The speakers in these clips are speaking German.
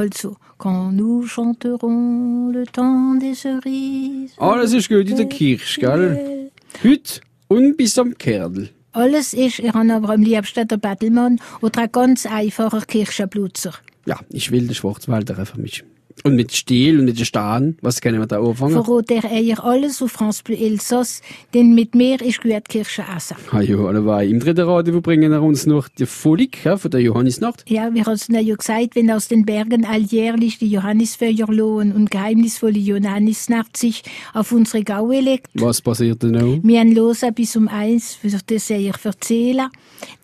Also, quand nous chanterons le temps des cerises. Alles ist gut in der Kirche, gell? Heute und bis am Kerdel. Alles ist, ich habe aber am liebsten der Bettelmann oder ein ganz einfacher Kirchenblutzer. Ja, ich will den Schwarzwälder mit. Und mit Stiel und mit den Stahlen, was können wir da anfangen? Verrot der Eier alles auf France Bleu Elsass, denn mit mir ist gut Kirche essen. Ah ja, allebei. Im dritten Radio bringen wir uns noch die Folik ja, von der Johannisnacht. Ja, wir haben es ja gesagt, wenn aus den Bergen alljährlich die Johannisfeuer lohen und geheimnisvolle Johannisnacht sich auf unsere Gaue legt. Was passiert denn noch? Wir haben los bis um eins, für das ich erzählen.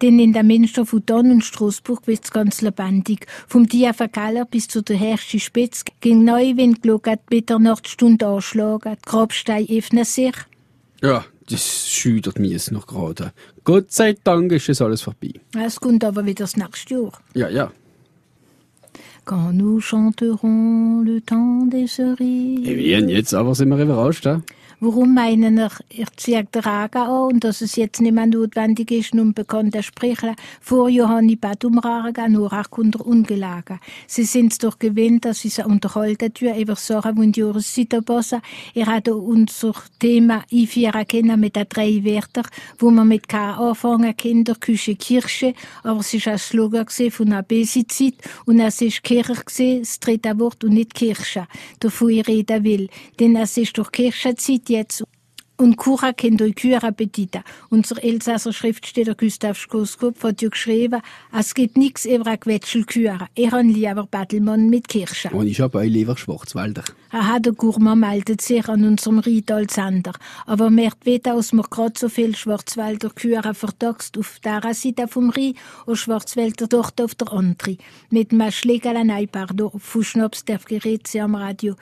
Denn in der Münster von Don und Straßburg wird's ganz lebendig. Vom Diafagaller bis zu der Herrschi Spitz ging Neuwind geschaut, Mitternachtstunde anschlagen, die Grabsteine öffnen sich. Ja, das schüttert mich jetzt noch gerade. Gott sei Dank ist es alles vorbei. Es kommt aber wieder das nächste Jahr. Ja, ja. Quand nous chanterons le temps des cerises. Evian, jetzt aber sind wir überrascht, ja? Warum meinen er, ich ziehe den Regen an und dass es jetzt nicht mehr notwendig ist, nun bekannter Sprecher vor Johanni Badumragen nur auch unter ungelegen. Sie sind doch gewöhnt, dass sie sich unterhalten tun über Sachen, die in die Jahreszeit passen. Er hat unser Thema einführen können mit den drei Wörtern, wo man mit K anfangen Kinder, Küche, Kirche, aber es ist ein Slogan von der Besizeit und es ist Kirche gewesen, das dritte Wort und nicht Kirche, davon ich reden will. Denn es ist doch Kirchenzeit jetzt. Und Kura kennt euch Kühe Appetite. Unser Elsasser Schriftsteller Gustav Skoskop hat ja geschrieben, es gibt nichts über ein Quetschelkühe. Er hat lieber Battlemann mit Kirsche. Und ich habe lieber Schwarzwälder. Aha, der Gourmand meldet sich an unserem Ried als Sender. Aber merkt weder, dass wir gerade so viel Schwarzwälder Kühe vertaxt auf der Seite vom Rhein und Schwarzwälder dort auf der anderen. Mit einem Schlägerl, nein, pardon, von Schnaps darf gerät sie am Radio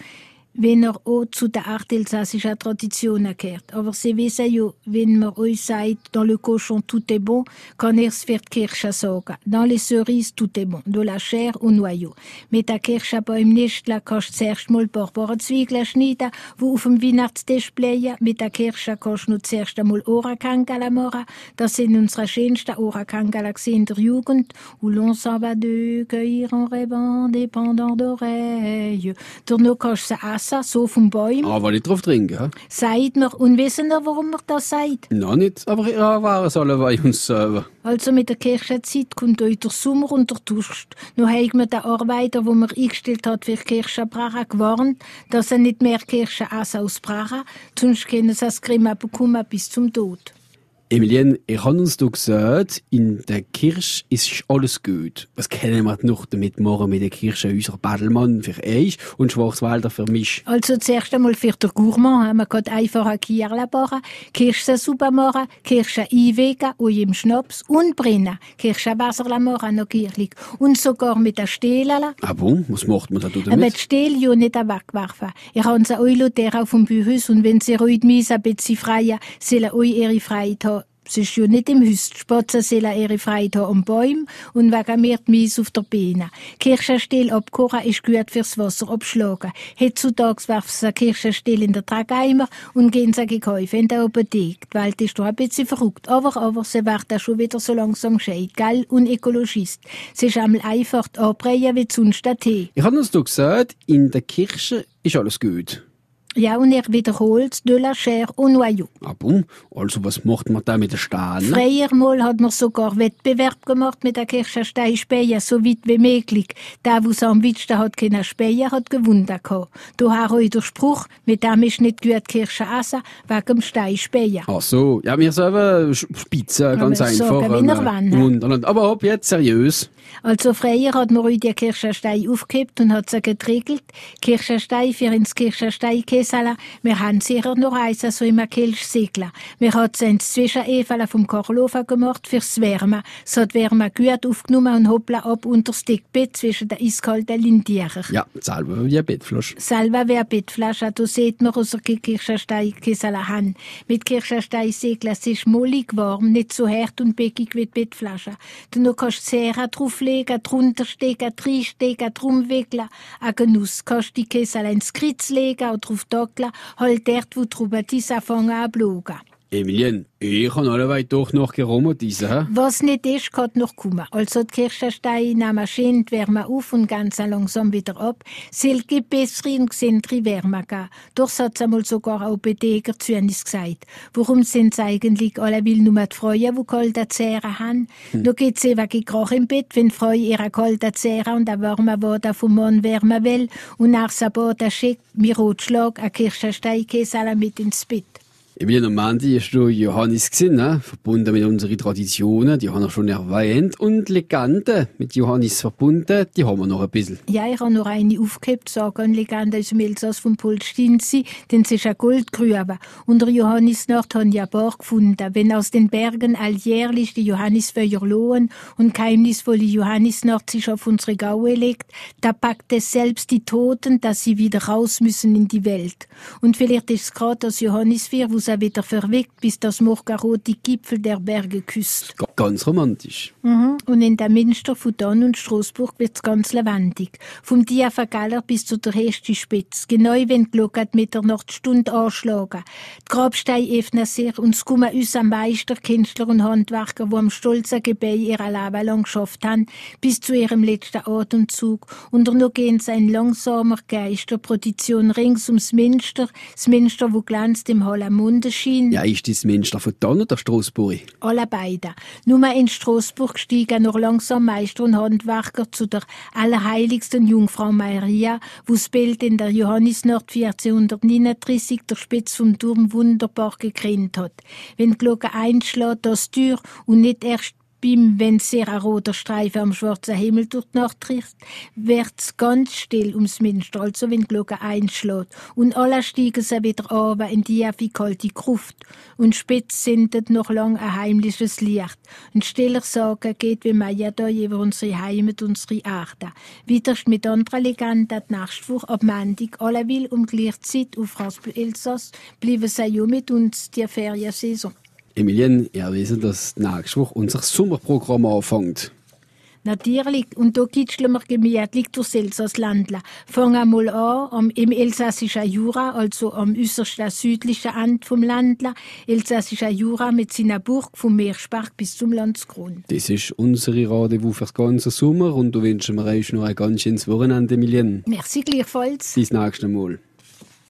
wenn er auch zu der Art elsassischer Tradition gehört. Aber Sie wissen ja, wenn man euch sagt, dans le cochon tout est bon, kann er's für die Kirsche sagen. Dans les cerises tout est bon, de la chair au noyau. Mit der Kirsche beim Nistler kannst du zuerst mal Barbarenzwiebeln schneiden, die auf dem Weihnachtstisch bleiben. Mit der Kirsche kannst du noch zuerst einmal Orakangala machen. Das sind unsere schönsten Orakangala in der Jugend. Où l'on s'en va de cueillir en rêvant des pendants d'oreilles. Danach kannst du essen, so vom Bäum. Aber nicht drauf trinken, ja? Sagt mir, und wissen ihr, warum mir das sagt? Noch nicht, aber ja, waren es alle bei uns selber. Also mit der Kirchenzeit kommt euch der Sommer und der Durst. Nur haben wir den Arbeiter, den man eingestellt hat für Kirchenbrachen, gewarnt, dass er nicht mehr Kirschen essen aus Brachen, sonst können sie das Grimme bekommen bis zum Tod. Emilien, ich habe uns da gesagt, in der Kirche ist alles gut. Was kennen wir noch damit morgen mit der Kirche? Unser Badelmann für euch und Schwarzwälder für mich. Also zuerst einmal für den Gourmand wir gerade einfach ein Kierle backen, Kirschensuppe machen, Kirschen einwegen und im Schnaps und brennen, Kirschenwasser machen noch gierlich und sogar mit der Stehle. Ah bon, was macht man da Aber die damit? Stehle ja nicht wegwerfen. Ich habe euch der auf dem Bühus und wenn sie heute ein bisschen freien, sollen euch ihre Freiheit haben. Es ist ja nicht im Haus. Die Spatzen sollen ihre Freiheit haben am Bäum und wegen mir auf der Beine. Kirchenstiel abkochen ist gut fürs Wasser abschlagen. Heutzutage werfen sie Kirchenstiel in den Trageimer und gehen sie gekauft in der Apotheke. Die Welt ist doch ein bisschen verrückt. Aber, aber, sie werden schon wieder so langsam gescheit, gell? Und Ökologist. Es ist einmal einfach abbrechen wie sonst der Tee. Ich habe uns da gesagt, in der Kirche ist alles gut. Ja, und er wiederholt de la chair au noyau. Ah bon, also was macht man da mit den Steinen? Früher mal hat man sogar Wettbewerb gemacht mit der Kirchensteinspäher, so weit wie möglich. Der, der am weitesten hat können spähen, hat gewonnen gehabt. Daher auch der Spruch, mit dem ist nicht gut Kirche essen, wegen dem Steinspähen. Ach so, ja, wir selber Spitze, ganz aber einfach. sagen, ähm, wollen, ne? wunderland. Aber ab jetzt seriös. Also früher hat man euch die Kirchensteine aufgehebt und hat sie getriegelt. Kirchenstein für ins Kirchensteinkessel. Wir haben sicher noch eins, so im Kelchsegler. Wir haben sie ins Zwischenevel vom Korlofen gemacht fürs Wärmen. So hat Wärme gut aufgenommen und hoppla ab unter das Dickbett zwischen den eiskalten Lindierer. Ja, selber wie ein Bettflasch. Selber wer Bettflasche, da sieht man, aus der Kirchensteinkessel haben. Mit Kirchensteinsegeln, es ist mollig warm, nicht so hart und beckig wie die Bettflasche. Dann kannst du Serra drauflegen, drunter stecken, reinstecken, drum wickeln. Ein Genuss. Kannst die Kessel ins Kritz legen oder drauf dockeln, halt dort, wo die Rubetisse anfangen an zu. Emilien, ich habe alle doch noch gerommt, diese. Was nicht ist, kann noch kommen. Also die Kirchensteine nehmen schön die Wärme auf und ganz langsam wieder ab. Sie gibt bessere und gesündere Wärme geben. Doch hat einmal sogar auch Bedeger zu uns gesagt. Warum sind sie eigentlich alle will nur die Frauen, die kalte Zähre haben? Hm. Da geht's eben Krach im Bett, wenn die Frau ihre kalte Zähre und eine warme Wasser vom Mann wärmen will und nach Sabbat schickt mir Rotschlag, ein Kirchensteinkäse mit ins Bett. Emilia Normandi ist du Johannes gesehen, ne? verbunden mit unseren Traditionen, die haben wir schon erwähnt, und Legenden mit Johannes verbunden, die haben wir noch ein bisschen. Ja, ich habe noch eine aufgehebt, sagen Legende aus dem Elsass von Polstinzi, denn es ist ein Goldgrube. Unter Johannes Nord haben ja paar gefunden. Wenn aus den Bergen alljährlich die Johannisfeuer lohen und geheimnisvolle Johannisnord sich auf unsere Gaue legt, da packt es selbst die Toten, dass sie wieder raus müssen in die Welt. Und vielleicht ist es gerade das Johannisfeuer, wo Rosa wieder verweckt, bis das morgenrot die Gipfel der Berge küsst. Ganz romantisch. Mhm. Und in der Münster von Donn und Straßburg wird's ganz lebendig. Vom Diafagaller bis zu der Heste Spitz. Genau wenn die Glocke mit der Nachtstunde anschlagen. Die Grabsteine öffnen sich und es kommen uns am Meister, Künstler und Handwerker, die am stolzen Gebäi ihre Leben lang geschafft haben, bis zu ihrem letzten Atemzug. Und noch gehen sie ein langsamer Geisterprodition rings ums Münster, das Münster, wo glänzt im Hallamund Unterschied? Ja, ist das Münster von Donn oder Straßburg? Alle beide. Nur in Straßburg stiegen noch langsam Meister und Handwerker zu der allerheiligsten Jungfrau Maria, wo das Bild in der Johannisnacht 1439 der Spitz vom Turm wunderbar gekrönt hat. Wenn die Glocke einschlägt, das Tür und nicht erst beim, wenn sehr ein roter Streifen am schwarzen Himmel durch die Nacht trifft, wird's ganz still ums Minster, also wenn die Glocke einschlägt. Und alle steigen sie wieder an in die wie kalte Gruft. Und spitz sindet noch lang ein heimliches Licht. Und stiller Sagen geht wie Maya da über unsere Heimat, unsere Erde. Wieder mit anderen Legenden die nächste Woche ab Montag, alle will um gleiche Zeit auf Rasp Elsass, bleiben sie ja mit uns die Feriensaison. Emilien, ihr wisst, dass nächste Woche unser Sommerprogramm anfängt. Natürlich, und da kitscheln wir gemütlich durchs Elsasslandle. Fangen wir mal an am, im elsassischen Jura, also am äußersten südlichen Ende vom Landle. Elsassischer Jura mit seiner Burg vom Meerspark bis zum Landsgrund. Das ist unsere Rendezvous fürs ganze Sommer und da wünschen wir euch noch ein ganz schönes Wochenende, Emilien. Merci gleichfalls. Bis nächstes Mal.